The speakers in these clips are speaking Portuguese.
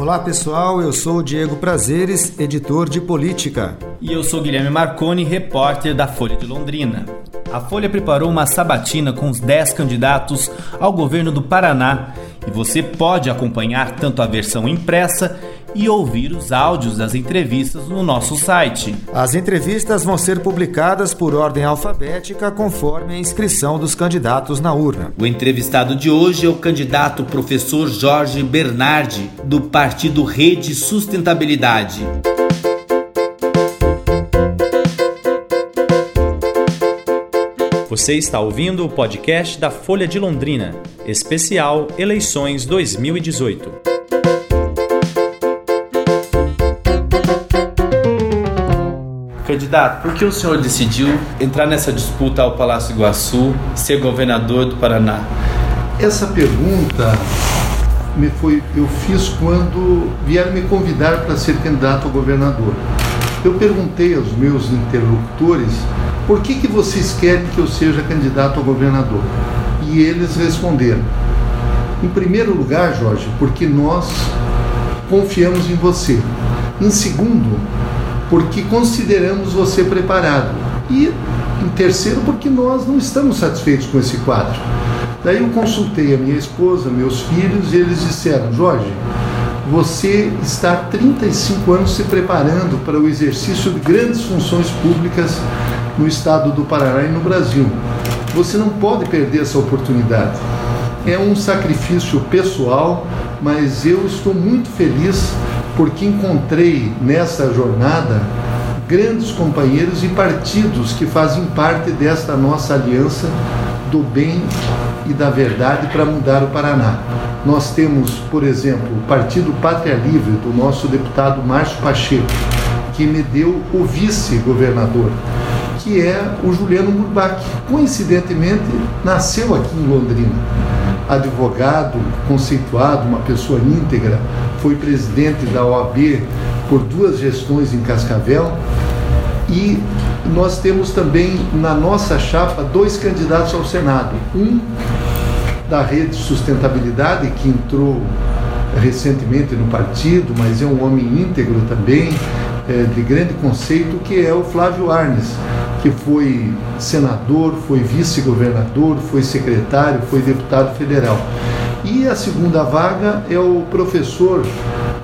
Olá pessoal, eu sou Diego Prazeres, editor de política. E eu sou Guilherme Marconi, repórter da Folha de Londrina. A Folha preparou uma sabatina com os 10 candidatos ao governo do Paraná e você pode acompanhar tanto a versão impressa e ouvir os áudios das entrevistas no nosso site. As entrevistas vão ser publicadas por ordem alfabética conforme a inscrição dos candidatos na urna. O entrevistado de hoje é o candidato professor Jorge Bernardi, do Partido Rede Sustentabilidade. Você está ouvindo o podcast da Folha de Londrina, especial Eleições 2018. Candidato, por que o senhor decidiu entrar nessa disputa ao Palácio Iguaçu, ser governador do Paraná? Essa pergunta me foi, eu fiz quando vieram me convidar para ser candidato a governador. Eu perguntei aos meus interlocutores por que, que vocês querem que eu seja candidato a governador? E eles responderam: em primeiro lugar, Jorge, porque nós confiamos em você. Em segundo, porque consideramos você preparado. E em terceiro, porque nós não estamos satisfeitos com esse quadro. Daí eu consultei a minha esposa, meus filhos, e eles disseram: Jorge, você está há 35 anos se preparando para o exercício de grandes funções públicas no estado do Paraná e no Brasil. Você não pode perder essa oportunidade. É um sacrifício pessoal, mas eu estou muito feliz porque encontrei nessa jornada grandes companheiros e partidos que fazem parte desta nossa aliança do bem e da verdade para mudar o Paraná. Nós temos, por exemplo, o Partido Pátria Livre, do nosso deputado Márcio Pacheco, que me deu o vice-governador, que é o Juliano Murbach. Coincidentemente, nasceu aqui em Londrina. Advogado, conceituado, uma pessoa íntegra, foi presidente da OAB por duas gestões em Cascavel. E nós temos também na nossa chapa dois candidatos ao Senado. Um da Rede Sustentabilidade, que entrou recentemente no partido, mas é um homem íntegro também, é, de grande conceito, que é o Flávio Arnes, que foi senador, foi vice-governador, foi secretário, foi deputado federal. E a segunda vaga é o professor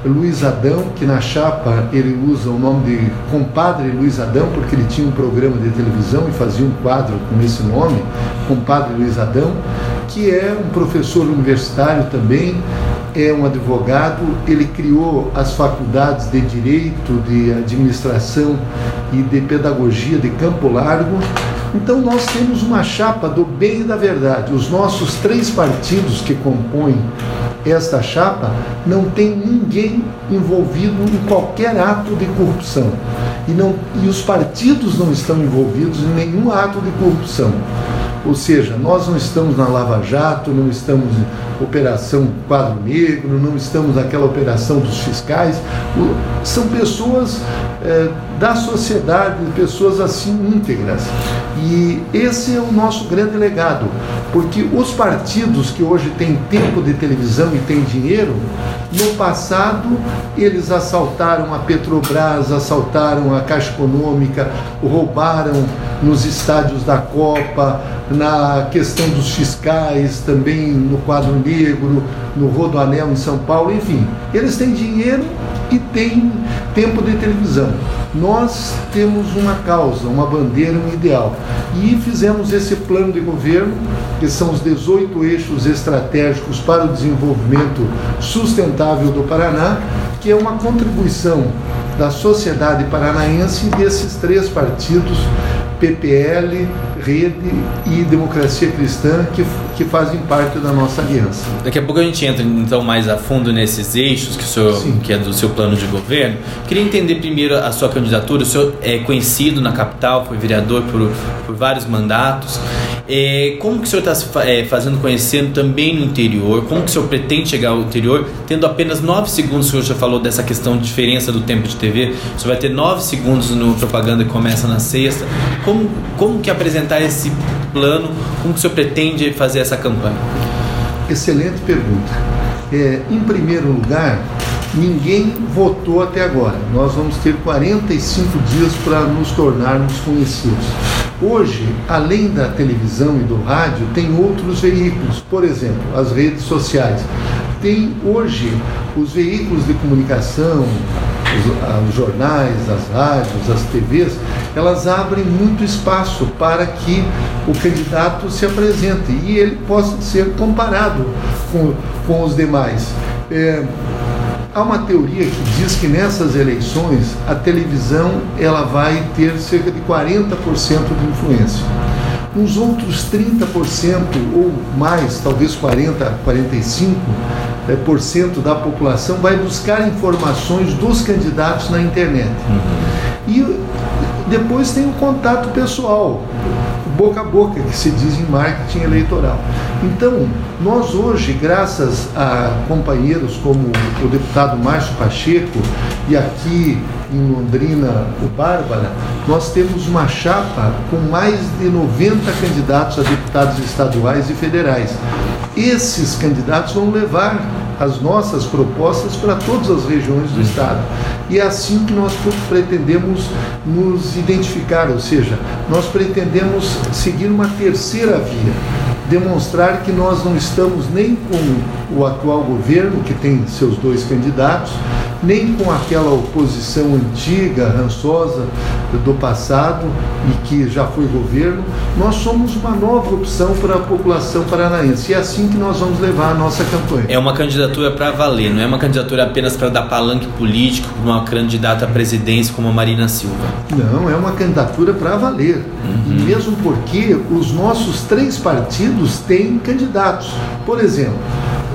Luiz Adão, que na chapa ele usa o nome de compadre Luiz Adão, porque ele tinha um programa de televisão e fazia um quadro com esse nome, compadre Luiz Adão, que é um professor universitário também, é um advogado, ele criou as faculdades de Direito, de Administração e de Pedagogia de Campo Largo então nós temos uma chapa do bem e da verdade. Os nossos três partidos que compõem esta chapa não tem ninguém envolvido em qualquer ato de corrupção. E, não, e os partidos não estão envolvidos em nenhum ato de corrupção. Ou seja, nós não estamos na Lava Jato, não estamos em Operação Quadro Negro, não estamos naquela operação dos fiscais. São pessoas é, da sociedade, pessoas assim íntegras. E esse é o nosso grande legado, porque os partidos que hoje têm tempo de televisão e têm dinheiro, no passado eles assaltaram a Petrobras, assaltaram a Caixa Econômica, roubaram nos estádios da Copa, na questão dos fiscais, também no quadro negro, no Rodoanel em São Paulo, enfim. Eles têm dinheiro e têm tempo de televisão. Nós temos uma causa, uma bandeira, um ideal. E fizemos esse plano de governo, que são os 18 eixos estratégicos para o desenvolvimento sustentável do Paraná, que é uma contribuição da sociedade paranaense desses três partidos PPL, Rede e Democracia Cristã, que, que fazem parte da nossa aliança. Daqui a pouco a gente entra então mais a fundo nesses eixos que, o senhor, que é do seu plano de governo. Queria entender primeiro a sua candidatura. O senhor é conhecido na capital, foi vereador por, por vários mandatos. É, como que o senhor está é, fazendo conhecendo também no interior? Como que o senhor pretende chegar ao interior, tendo apenas nove segundos? O senhor já falou dessa questão de diferença do tempo de TV. O senhor vai ter nove segundos no propaganda que começa na sexta. Como, como que apresentar esse plano? Como que o senhor pretende fazer essa campanha? Excelente pergunta. É, em primeiro lugar, ninguém votou até agora. Nós vamos ter 45 dias para nos tornarmos conhecidos. Hoje, além da televisão e do rádio, tem outros veículos, por exemplo, as redes sociais. Tem hoje os veículos de comunicação, os, os, jornais, as rádios, as TVs, elas abrem muito espaço para que o candidato se apresente e ele possa ser comparado com, com os demais. É, há uma teoria que diz que nessas eleições a televisão ela vai ter cerca de 40% de influência. Uns outros 30% ou mais, talvez 40, 45% é, por cento da população vai buscar informações dos candidatos na internet. Uhum. E depois tem o contato pessoal boca a boca, que se diz em marketing eleitoral. Então, nós hoje, graças a companheiros como o deputado Márcio Pacheco e aqui em Londrina o Bárbara, nós temos uma chapa com mais de 90 candidatos a deputados estaduais e federais. Esses candidatos vão levar as nossas propostas para todas as regiões do Estado. E é assim que nós pretendemos nos identificar, ou seja, nós pretendemos seguir uma terceira via, demonstrar que nós não estamos nem com o atual governo, que tem seus dois candidatos, nem com aquela oposição antiga, rançosa do passado e que já foi governo. Nós somos uma nova opção para a população paranaense e é assim que nós vamos levar a nossa campanha. É uma candidatura para valer, não é uma candidatura apenas para dar palanque político para uma candidata à presidência como a Marina Silva. Não, é uma candidatura para valer. Uhum. Mesmo porque os nossos três partidos têm candidatos. Por exemplo,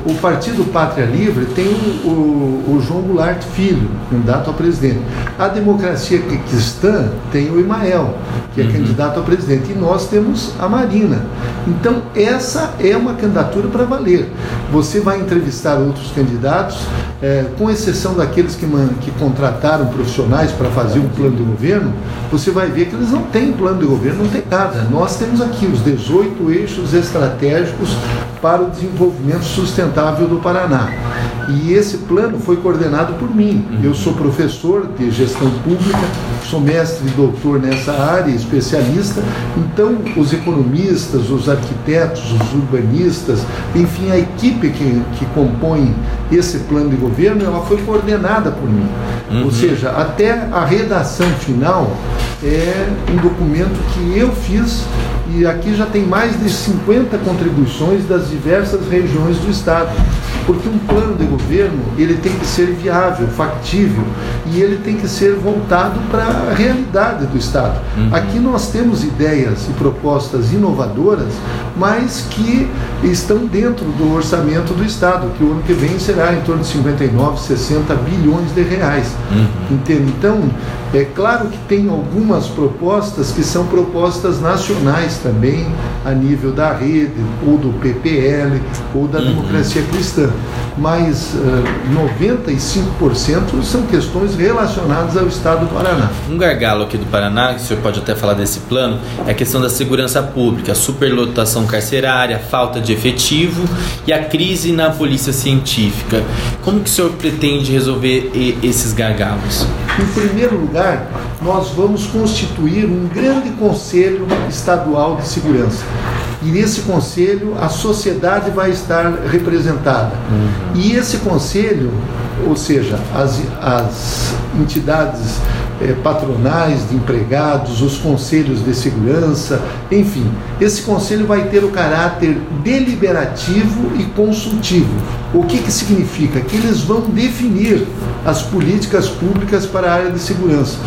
o Partido Pátria Livre tem o, o, João Goulart Filho, candidato a presidente. A Democracia Cristã tem o Imael, que é uhum. candidato a presidente. E nós temos a Marina. Então, essa é uma candidatura para valer. Você vai entrevistar outros candidatos, é, com exceção daqueles que, que contrataram profissionais para fazer um plano de governo, você vai ver que eles não têm plano de governo, não tem nada. Nós temos aqui os 18 eixos estratégicos para o desenvolvimento sustentável do Paraná. E esse plano foi coordenado por mim. Uhum. Eu sou professor de gestão pública, sou mestre e doutor nessa área, especialista. Então, os economistas, os arquitetos, os urbanistas, enfim, a equipe que, que compõe esse plano de governo, ela foi coordenada por mim. Uhum. Ou seja, até a redação final é um documento que eu fiz e aqui já tem mais de 50 contribuições das diversas regiões do estado. Porque um plano de governo, ele tem que ser viável, factível e ele tem que ser voltado para a realidade do estado. Uhum. Aqui nós temos ideias e propostas inovadoras, mas que estão dentro do orçamento do estado, que o ano que vem será em torno de 59, 60 bilhões de reais. Uhum. Então, é claro que tem algumas propostas que são propostas nacionais também, a nível da rede, ou do PPL, ou da uhum. democracia cristã. Mas uh, eh, 95% são questões relacionadas ao Estado do Paraná. Um gargalo aqui do Paraná, que o senhor pode até falar desse plano, é a questão da segurança pública, a superlotação carcerária, a falta de efetivo e a crise na polícia científica. Como que o senhor pretende resolver esses gargalos? Em primeiro lugar, nós vamos constituir um grande conselho estadual de segurança. E nesse conselho a sociedade vai estar representada. Uhum. E esse conselho, ou seja, as, as entidades eh, patronais de empregados, os conselhos de segurança, enfim, esse conselho vai ter o caráter deliberativo e consultivo. O que, que significa? Que eles vão definir as políticas públicas para a área de segurança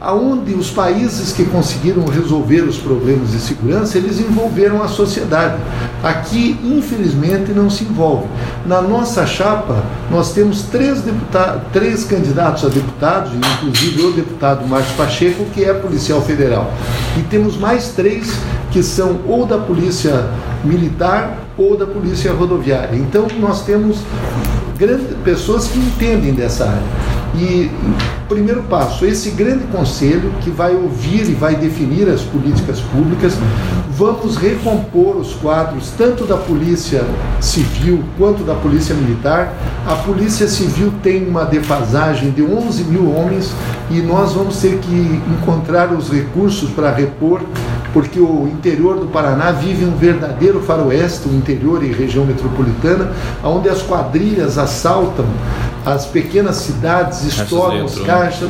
aonde os países que conseguiram resolver os problemas de segurança, eles envolveram a sociedade. Aqui, infelizmente, não se envolve. Na nossa chapa, nós temos três, três candidatos a deputados, inclusive o deputado Márcio Pacheco, que é policial federal. E temos mais três que são ou da Polícia Militar ou da Polícia Rodoviária. Então, nós temos grandes pessoas que entendem dessa área. E primeiro passo, esse grande conselho que vai ouvir e vai definir as políticas públicas, vamos recompor os quadros tanto da Polícia Civil quanto da Polícia Militar. A Polícia Civil tem uma defasagem de 11 mil homens e nós vamos ter que encontrar os recursos para repor porque o interior do Paraná vive um verdadeiro faroeste, o interior e região metropolitana, onde as quadrilhas assaltam as pequenas cidades, estouram os caixas,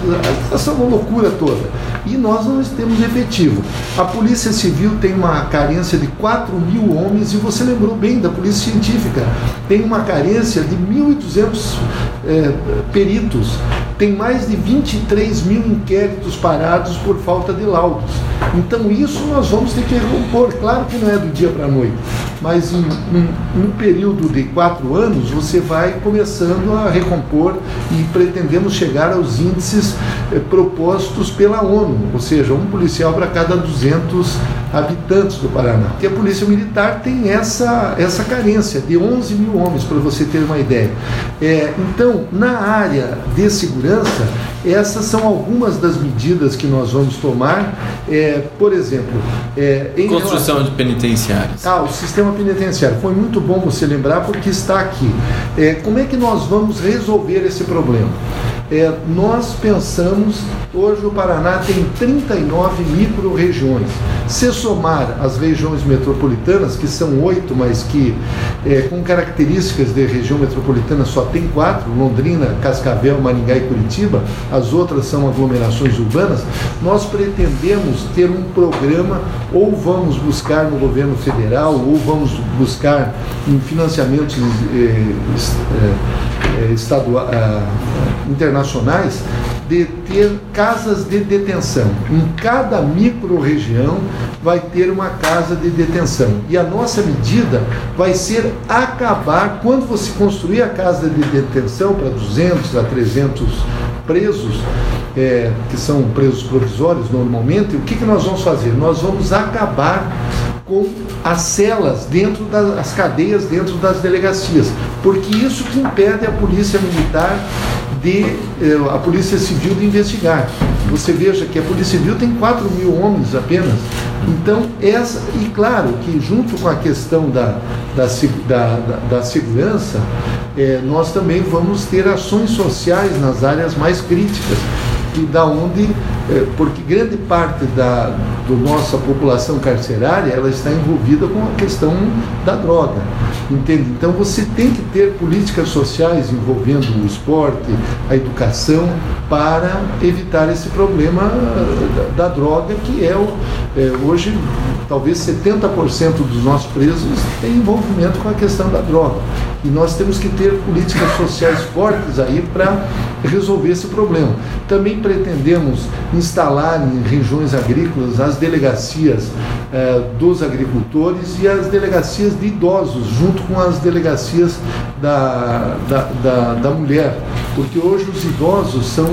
essa é uma loucura toda. E nós não temos efetivo. A Polícia Civil tem uma carência de 4 mil homens, e você lembrou bem da Polícia Científica, tem uma carência de 1.200 é, peritos, tem mais de 23 mil inquéritos parados por falta de laudos. Então isso nós vamos ter que recompor. Claro que não é do dia para a noite, mas em um, período de quatro anos você vai começando a recompor e pretendemos chegar aos índices eh, propostos pela ONU, ou seja, um policial para cada 200 habitantes do Paraná. E a Polícia Militar tem essa, essa carência de 11 mil homens, para você ter uma ideia. É, então, na área de segurança, essas são algumas das medidas que nós vamos tomar. É, por exemplo, é, construção relação... de penitenciários. Ah, o sistema penitenciário. Foi muito bom você lembrar porque está aqui. É, como é que nós vamos resolver esse problema? É, nós pensamos, hoje o Paraná tem 39 micro-regiões. Se somar as regiões metropolitanas, que são oito, mas que é, com características de região metropolitana só tem quatro, Londrina, Cascavel, Maringá e Curitiba, as outras são aglomerações urbanas, nós pretendemos ter um programa, ou vamos buscar no governo federal, ou vamos buscar em financiamentos eh, eh, estaduais, eh, internacionais, de ter casas de detenção. Em cada micro-região vai ter uma casa de detenção. E a nossa medida vai ser acabar, quando você construir a casa de detenção para 200 a 300 presos, é, que são presos provisórios normalmente, o que, que nós vamos fazer? Nós vamos acabar com as celas dentro das cadeias dentro das delegacias, porque isso que impede a polícia militar de eh, a polícia civil de investigar. Você veja que a polícia civil tem 4 mil homens apenas. Então, essa, e claro que junto com a questão da, da, da, da segurança, eh, nós também vamos ter ações sociais nas áreas mais críticas que da onde, é, porque grande parte da do nossa população carcerária ela está envolvida com a questão da droga, entende? Então você tem que ter políticas sociais envolvendo o esporte, a educação para evitar esse problema da, da droga que é, o, é hoje talvez 70% dos nossos presos têm envolvimento com a questão da droga. E nós temos que ter políticas sociais fortes aí para resolver esse problema. Também pretendemos instalar em regiões agrícolas as delegacias eh, dos agricultores e as delegacias de idosos, junto com as delegacias da, da, da, da mulher, porque hoje os idosos são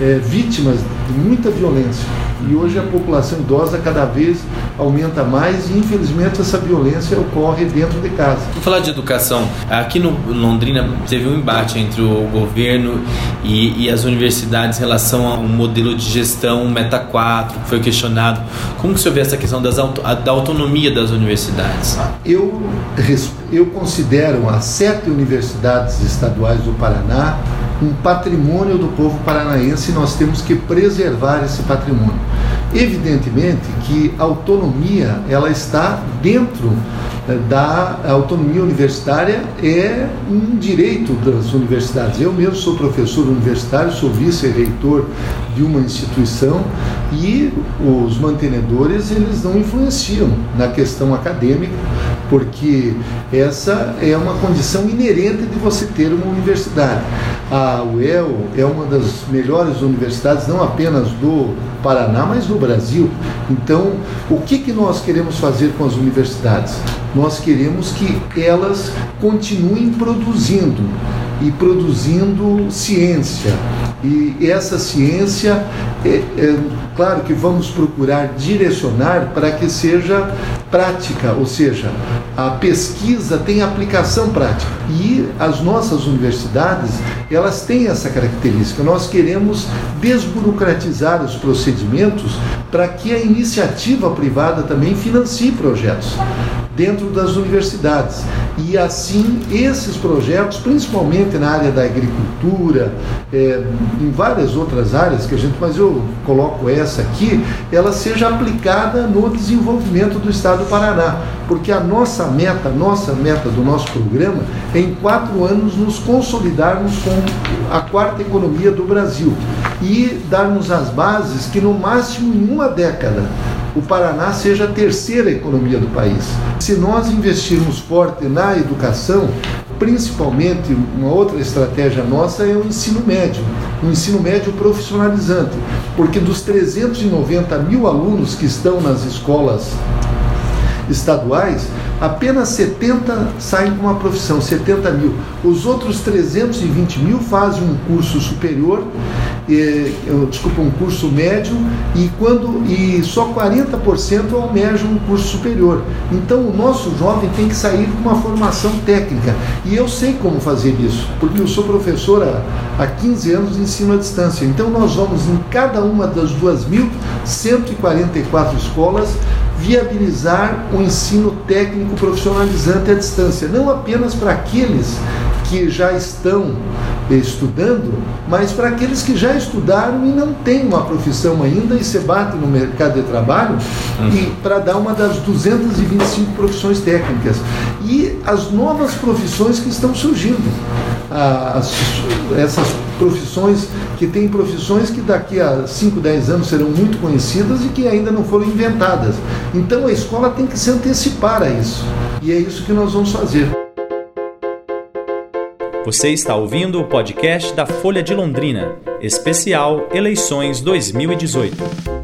eh, vítimas de muita violência. E hoje a população idosa cada vez aumenta mais e infelizmente essa violência ocorre dentro de casa. Vou falar de educação. Aqui no Londrina teve um embate entre o governo e, e as universidades em relação a um modelo de gestão Meta 4 que foi questionado. Como que o senhor vê essa questão das, da autonomia das universidades? Eu, eu considero as sete universidades estaduais do Paraná um patrimônio do povo paranaense e nós temos que preservar esse patrimônio. Evidentemente que a autonomia ela está dentro eh, da autonomia universitária é um direito das universidades. Eu mesmo sou professor universitário, sou vice-reitor de uma instituição e os mantenedores eles não influenciam na questão acadêmica, porque essa é uma condição inerente de você ter uma universidade. A UEL é uma das melhores universidades, não apenas do Paraná, mas do Brasil. Então, o que, que nós queremos fazer com as universidades? Nós queremos que elas continuem produzindo e produzindo ciência. E essa ciência é, é, Claro que vamos procurar direcionar para que seja prática, ou seja, a pesquisa tem aplicação prática. E as nossas universidades, elas têm essa característica. Nós queremos desburocratizar os procedimentos para que a iniciativa privada também financie projetos dentro das universidades. E assim, esses projetos, principalmente na área da agricultura, é, em várias outras áreas que a gente, mas eu coloco essa aqui, ela seja aplicada no desenvolvimento do Estado do Paraná. Porque a nossa meta, nossa meta do nosso programa é em quatro anos nos consolidarmos com a quarta economia do Brasil e darmos as bases que no máximo em uma década o Paraná seja a terceira economia do país. Se nós investirmos forte na educação, principalmente uma outra estratégia nossa é o ensino médio, o ensino médio profissionalizante, porque dos 390 mil alunos que estão nas escolas estaduais, apenas 70 saem com uma profissão, 70 mil. Os outros 320 mil fazem um curso superior, eh, desculpa, um curso médio, e, quando, e só 40% almejam um curso superior. Então o nosso jovem tem que sair com uma formação técnica. E eu sei como fazer isso, porque eu sou professor há, há 15 anos de ensino à distância. Então nós vamos em cada uma das 2.144 escolas viabilizar o um ensino técnico profissionalizante à distância, não apenas para aqueles que já estão estudando, mas para aqueles que já estudaram e não têm uma profissão ainda e se batem no mercado de trabalho uhum. e para dar uma das 225 profissões técnicas e as novas profissões que estão surgindo. As, essas profissões que têm profissões que daqui a 5, 10 anos serão muito conhecidas e que ainda não foram inventadas. Então a escola tem que se antecipar a isso. E é isso que nós vamos fazer. Você está ouvindo o podcast da Folha de Londrina, especial Eleições 2018.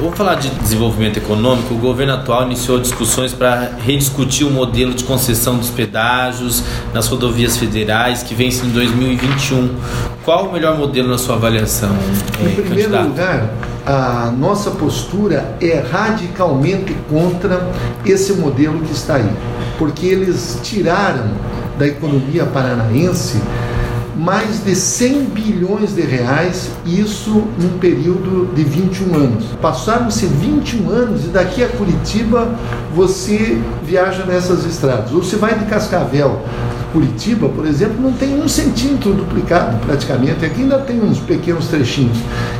Vou falar de desenvolvimento econômico. O governo atual iniciou discussões para rediscutir o modelo de concessão dos pedágios nas rodovias federais que vence em 2021. Qual o melhor modelo na sua avaliação? Em eh, primeiro candidato? lugar, a nossa postura é radicalmente contra esse modelo que está aí, porque eles tiraram da economia paranaense mais de 100 bilhões de reais, isso num período de 21 anos. Passaram-se 21 anos e daqui a Curitiba você viaja nessas estradas. Ou você vai de Cascavel Curitiba, por exemplo, não tem um centímetro duplicado praticamente. Aqui ainda tem uns pequenos trechinhos.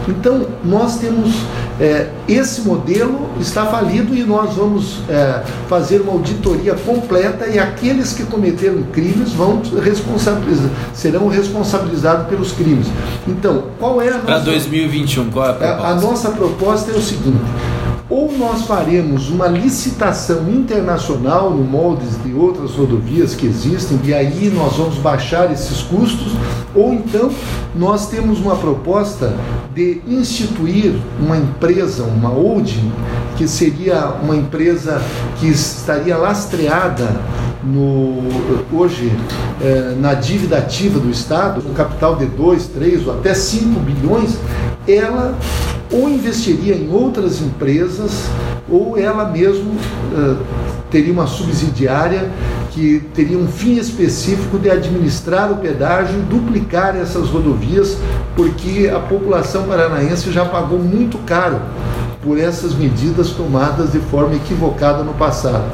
Então, nós temos é, esse modelo está falido e nós vamos é, fazer uma auditoria completa e aqueles que cometeram crimes vão responsabilizar, serão responsabilizados pelos crimes. Então, qual é a nossa... Para 2021, qual é a proposta? A, a nossa proposta é o seguinte ou nós faremos uma licitação internacional no moldes de outras rodovias que existem, e aí nós vamos baixar esses custos, ou então nós temos uma proposta de instituir uma empresa, uma holding, que seria uma empresa que estaria lastreada no, hoje eh, na dívida ativa do Estado, um capital de 2, 3 ou até 5 bilhões, ela ou investiria em outras empresas, ou ela mesmo uh, teria uma subsidiária que teria um fim específico de administrar o pedágio e duplicar essas rodovias, porque a população paranaense já pagou muito caro por essas medidas tomadas de forma equivocada no passado.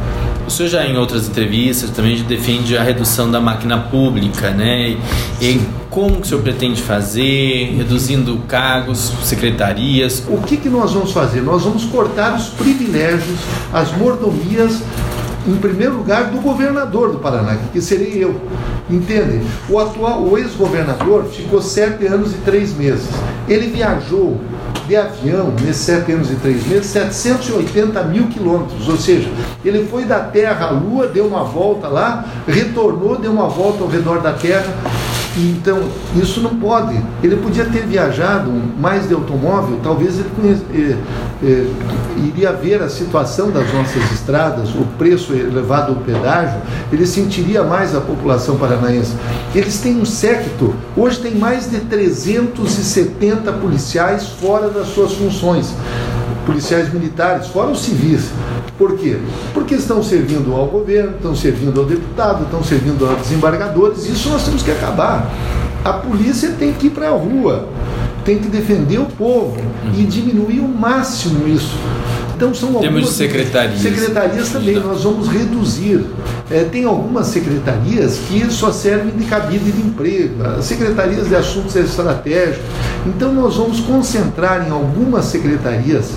O senhor já em outras entrevistas também defende a redução da máquina pública, né? E como que o senhor pretende fazer, reduzindo cargos, secretarias? O que, que nós vamos fazer? Nós vamos cortar os privilégios, as mordomias em primeiro lugar, do governador do Paraná, que seria eu. Entende? O atual, o ex-governador ficou sete anos e três meses. Ele viajou de avião, nesses sete anos e três meses, 780 mil quilômetros. Ou seja, ele foi da Terra à Lua, deu uma volta lá, retornou, deu uma volta ao redor da Terra Então, isso não pode. Ele podia ter viajado mais de automóvel, talvez ele eh, eh, iria ver a situação das nossas estradas, o preço elevado do pedágio, ele sentiria mais a população paranaense. Eles têm um séquito, hoje tem mais de 370 policiais fora das suas funções policiais militares, fora os civis. Por quê? Porque estão servindo ao governo, estão servindo ao deputado, estão servindo a desembargadores. Isso nós temos que acabar. A polícia tem que ir para a rua, tem que defender o povo e diminuir o máximo isso. Então são Temos algumas secretarias. Secretarias também, nós vamos reduzir. É, tem algumas secretarias que só servem de cabide de emprego, secretarias de assuntos estratégicos. Então nós vamos concentrar em algumas secretarias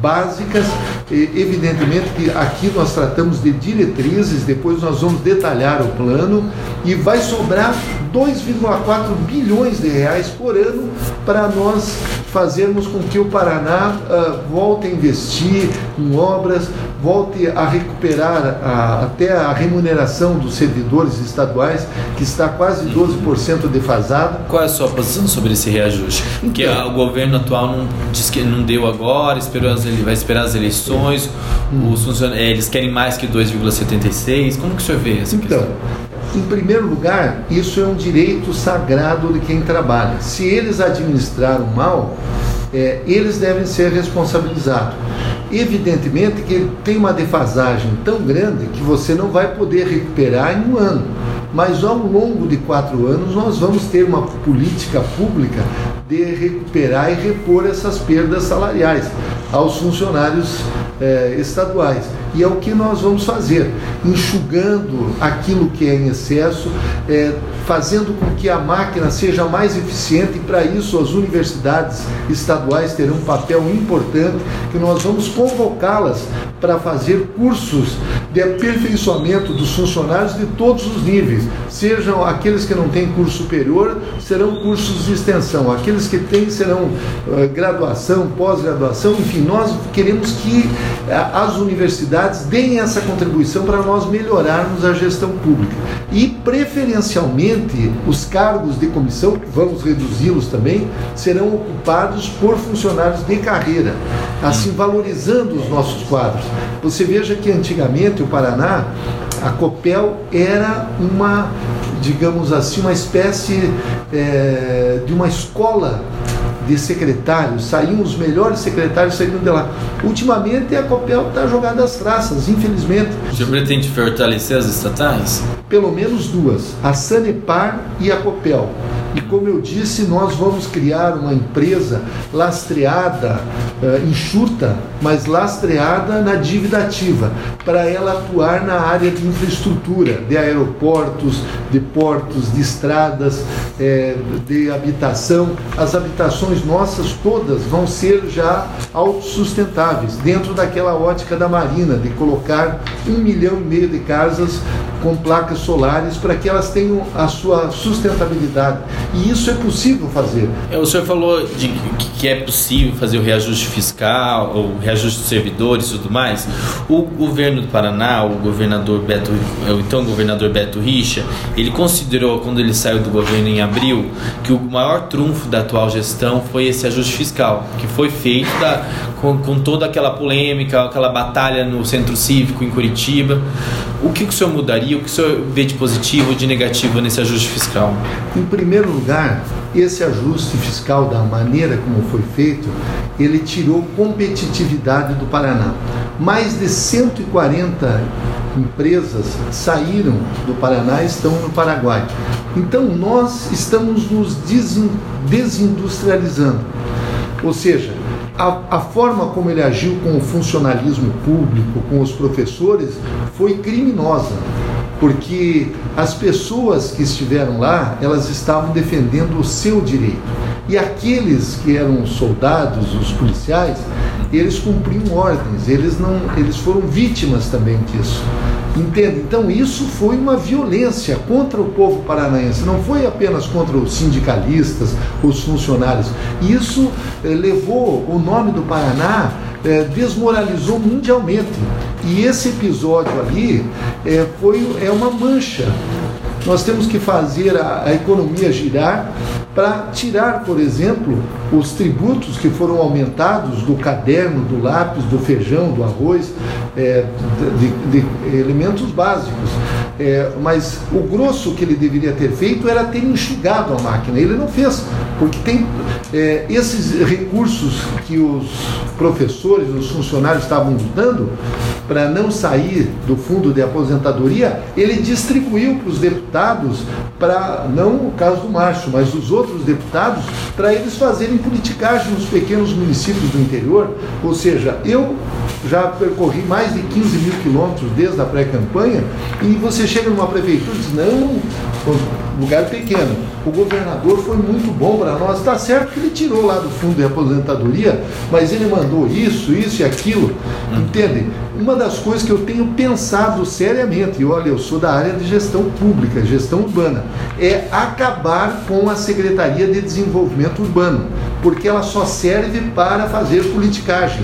básicas. Evidentemente que aqui nós tratamos de diretrizes, depois nós vamos detalhar o plano e vai sobrar 2,4 bilhões de reais por ano para nós fazermos com que o Paraná uh, volte a investir em obras, volte a recuperar a, até a remuneração dos servidores estaduais, que está quase 12% defasado. Qual é a sua posição sobre esse reajuste? Então, que o governo atual não diz que não deu agora, esperou as, ele vai esperar as eleições, hum. os eles querem mais que 2,76. Como que o senhor vê essa então, questão? Em primeiro lugar, isso é um direito sagrado de quem trabalha. Se eles administraram mal, é, eles devem ser responsabilizados. Evidentemente que tem uma defasagem tão grande que você não vai poder recuperar em um ano. Mas ao longo de quatro anos nós vamos ter uma política pública de recuperar e repor essas perdas salariais aos funcionários eh, estaduais. E é o que nós vamos fazer, enxugando aquilo que é em excesso, é, fazendo com que a máquina seja mais eficiente, e para isso as universidades estaduais terão um papel importante, que nós vamos convocá-las para fazer cursos de aperfeiçoamento dos funcionários de todos os níveis, sejam aqueles que não têm curso superior, serão cursos de extensão, aqueles que têm serão uh, graduação, pós-graduação, enfim, nós queremos que uh, as universidades deem essa contribuição para nós melhorarmos a gestão pública. E, preferencialmente, os cargos de comissão, vamos reduzi-los também, serão ocupados por funcionários de carreira, assim valorizando os nossos quadros. Você veja que antigamente o Paraná, a Copel era uma, digamos assim, uma espécie é, de uma escola de secretários, saíam os melhores secretários saíram de lá. Ultimamente a Copel está jogada às traças, infelizmente. Senhor pretende fortalecer as estatais? Pelo menos duas, a Sanepar e a Copel. E como eu disse, nós vamos criar uma empresa lastreada, uh, enxuta, mas lastreada na dívida ativa, para ela atuar na área de infraestrutura, de aeroportos, de portos, de estradas, é, de habitação. As habitações nossas todas vão ser já autossustentáveis, dentro daquela ótica da Marina, de colocar um milhão e meio de casas com placas solares para que elas tenham a sua sustentabilidade. E isso é possível fazer. É, o senhor falou de que é possível fazer o reajuste fiscal, o reajuste de servidores e tudo mais. O governo do Paraná, o governador Beto, o então governador Beto Richa, ele considerou quando ele saiu do governo em abril que o maior trunfo da atual gestão foi esse ajuste fiscal, que foi feito da, com, com toda aquela polêmica, aquela batalha no centro cívico em Curitiba. O que o senhor mudaria? O que o senhor vê de positivo ou de negativo nesse ajuste fiscal? Em primeiro lugar, esse ajuste fiscal, da maneira como foi feito, ele tirou competitividade do Paraná. Mais de 140 empresas saíram do Paraná e estão no Paraguai. Então nós estamos nos desindustrializando. Ou seja, a, a, forma como ele agiu com o funcionalismo público, com os professores, foi criminosa, porque as pessoas que estiveram lá, elas estavam defendendo o seu direito. E aqueles que eram soldados, os policiais, eles cumpriam ordens, eles não, eles foram vítimas também disso. Entende? Então isso foi uma violência contra o povo paranaense, não foi apenas contra os sindicalistas, os funcionários. Isso eh, levou o nome do Paraná, eh, desmoralizou mundialmente. E esse episódio ali eh, foi, é uma mancha nós temos que fazer a, a economia girar para tirar, por exemplo, os tributos que foram aumentados do caderno, do lápis, do feijão, do arroz, é, de, de, elementos básicos. É, mas o grosso que ele deveria ter feito era ter enxugado a máquina. Ele não fez, porque tem é, esses recursos que os professores, os funcionários estavam dando para não sair do fundo de aposentadoria, ele distribuiu para os deputados, para não o caso do Márcio, mas os outros deputados, para eles fazerem politicagem nos pequenos municípios do interior. Ou seja, eu já percorri mais de 15 mil quilômetros desde a pré-campanha e você chega numa prefeitura e diz, não, lugar pequeno. O governador foi muito bom para nós. Está certo que ele tirou lá do fundo de aposentadoria, mas ele mandou isso, isso e aquilo. Entende? Uma das coisas que eu tenho pensado seriamente, e olha, eu sou da área de gestão pública, gestão urbana, é acabar com a Secretaria de Desenvolvimento Urbano, porque ela só serve para fazer politicagem.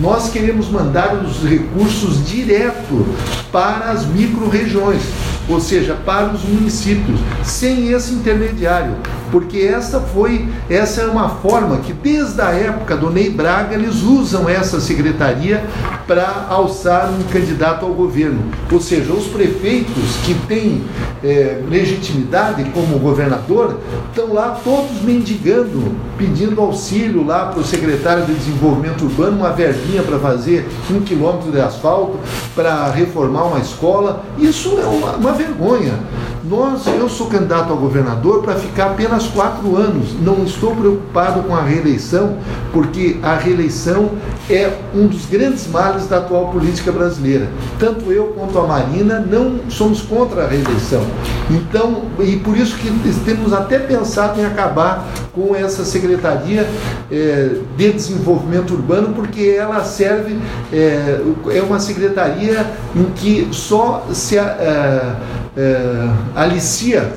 Nós queremos mandar os recursos direto para as micro-regiões ou seja, para os municípios, sem esse intermediário, porque essa foi, essa é uma forma que desde a época do Ney Braga eles usam essa secretaria para alçar um candidato ao governo, ou seja, os prefeitos que têm é, legitimidade como governador estão lá todos mendigando, pedindo auxílio lá para o secretário de Desenvolvimento Urbano, uma verbinha para fazer um quilômetro de asfalto, para reformar uma escola. Isso é uma, uma vergonha. Nós, eu sou candidato a governador para ficar apenas quatro anos. Não estou preocupado com a reeleição, porque a reeleição é um dos grandes males da atual política brasileira. Tanto eu quanto a Marina não somos contra a reeleição. Então, e por isso que temos até pensado em acabar com essa Secretaria é, de Desenvolvimento Urbano, porque ela serve, é, é uma secretaria em que só se. É, é, alicia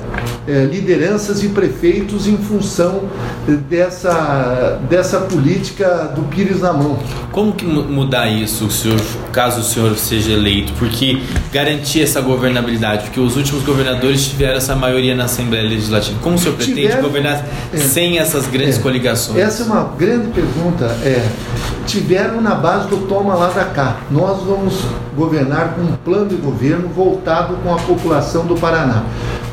é, lideranças e prefeitos em função dessa, dessa política do Pires na mão. Como que mudar isso, senhor, caso o senhor seja eleito? Porque garantir essa governabilidade, porque os últimos governadores tiveram essa maioria na Assembleia Legislativa. Como o senhor pretende governar é, sem essas grandes é, coligações? Essa é uma grande pergunta. É, tiveram na base do toma lá da cá. Nós vamos governar com um plano de governo voltado com a população do Paraná.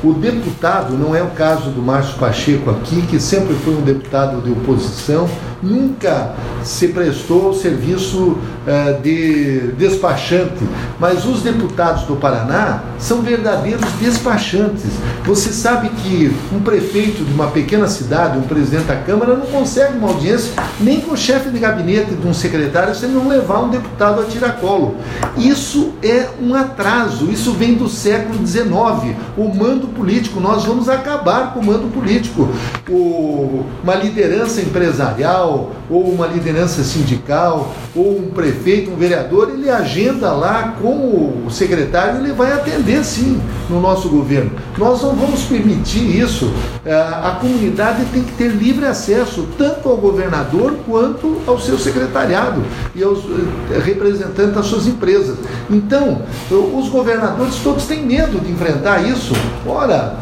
O deputado, não é o caso do Márcio Pacheco aqui, que sempre foi um deputado de oposição, nunca se prestou ao serviço uh, de despachante, mas os deputados do Paraná são verdadeiros despachantes. Você sabe que um prefeito de uma pequena cidade, um presidente da Câmara, não consegue uma audiência nem com o chefe de gabinete de um secretário se ele não levar um deputado a tiracolo. Isso é um atraso, isso vem do século XIX. O mando político, nós vamos acabar com o mando político. O, uma liderança empresarial, ou uma liderança sindical, ou um prefeito, um vereador, ele agenda lá com o secretário, ele vai atender sim no nosso governo. Nós não vamos permitir isso. É, a comunidade tem que ter livre acesso tanto ao governador quanto ao seu secretariado e aos eh, representantes das suas empresas. Então, os governadores todos têm medo de enfrentar isso. Ora,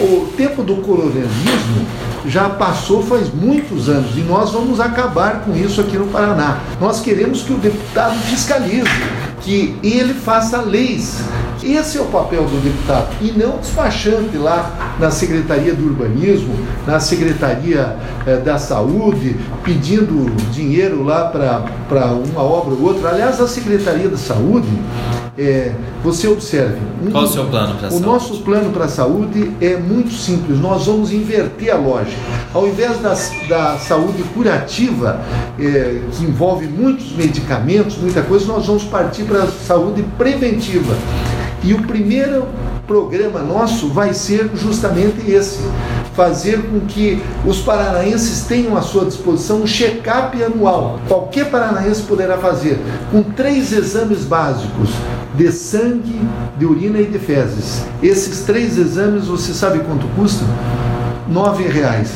o tempo do coronelismo já passou faz muitos anos e nós vamos acabar com isso aqui no Paraná. Nós queremos que o deputado fiscalize, que ele faça leis. Esse é o papel do deputado e não despachante lá na Secretaria do Urbanismo, na Secretaria eh, da Saúde, pedindo dinheiro lá para uma obra ou outra. Aliás, a Secretaria da Saúde é, você observe. Um, Qual o seu plano para a saúde? O nosso plano para a saúde é muito simples. Nós vamos inverter a lógica. Ao invés da, da saúde curativa, é, que envolve muitos medicamentos, muita coisa, nós vamos partir para a saúde preventiva. E o primeiro programa nosso vai ser justamente esse: fazer com que os paranaenses tenham à sua disposição um check-up anual. Qualquer paranaense poderá fazer, com três exames básicos de sangue, de urina e de fezes. Esses três exames, você sabe quanto custam? Nove reais.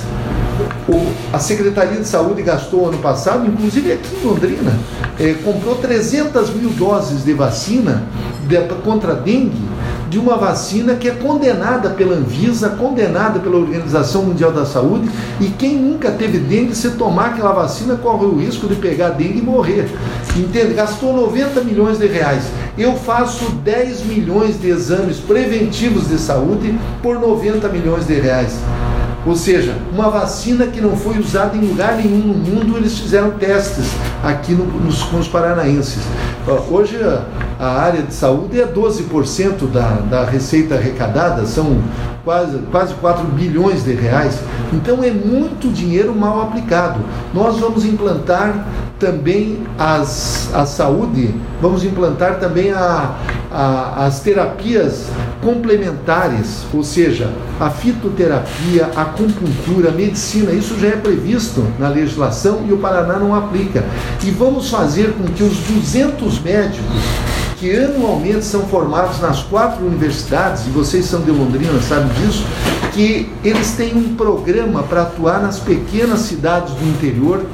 O, a Secretaria de Saúde gastou ano passado, inclusive aqui em Londrina, é, comprou 300 mil doses de vacina de, contra a dengue de uma vacina que é condenada pela Anvisa, condenada pela Organização Mundial da Saúde, e quem nunca teve dengue, se tomar aquela vacina, corre o risco de pegar dengue e morrer. Entende? Gastou 90 milhões de reais. Eu faço 10 milhões de exames preventivos de saúde por 90 milhões de reais. Ou seja, uma vacina que não foi usada em lugar nenhum no mundo, eles fizeram testes aqui no, nos, com os paranaenses. Hoje a área de saúde é 12% da, da receita arrecadada, são quase, quase 4 bilhões de reais. Então é muito dinheiro mal aplicado. Nós vamos implantar também as, a saúde, vamos implantar também a, a, as terapias complementares, ou seja, a fitoterapia, a acupuntura, a medicina, isso já é previsto na legislação e o Paraná não aplica. E vamos fazer com que os 200 médicos que anualmente são formados nas quatro universidades, e vocês são de Londrina, sabem disso, que eles têm um programa para atuar nas pequenas cidades do interior.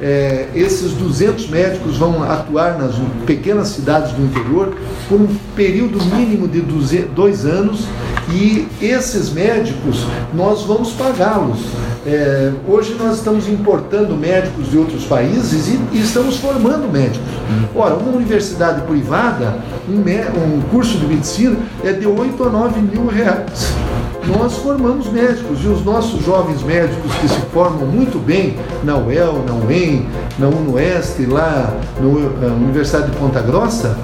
É, esses 200 médicos vão atuar nas pequenas cidades do interior por um período mínimo de dois anos e esses médicos nós vamos pagá-los. É, hoje nós estamos importando médicos de outros países e, e, estamos formando médicos. Ora, uma universidade privada, um, um curso de medicina é de 8 a 9 mil reais nós formamos médicos e os nossos jovens médicos que se formam muito bem na UEL, na UEM, na UNOeste, lá na Universidade de Ponta Grossa,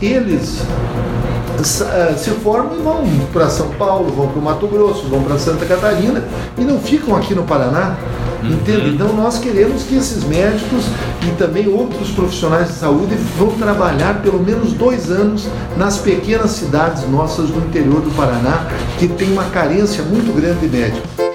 eles eh, se formam e vão para São Paulo, vão para o Mato Grosso, vão para Santa Catarina e não ficam aqui no Paraná. Uhum. Entende? Então nós queremos que esses médicos e também outros profissionais de saúde vão trabalhar pelo menos dois anos nas pequenas cidades nossas do interior do Paraná, que tem uma carência muito grande de médicos.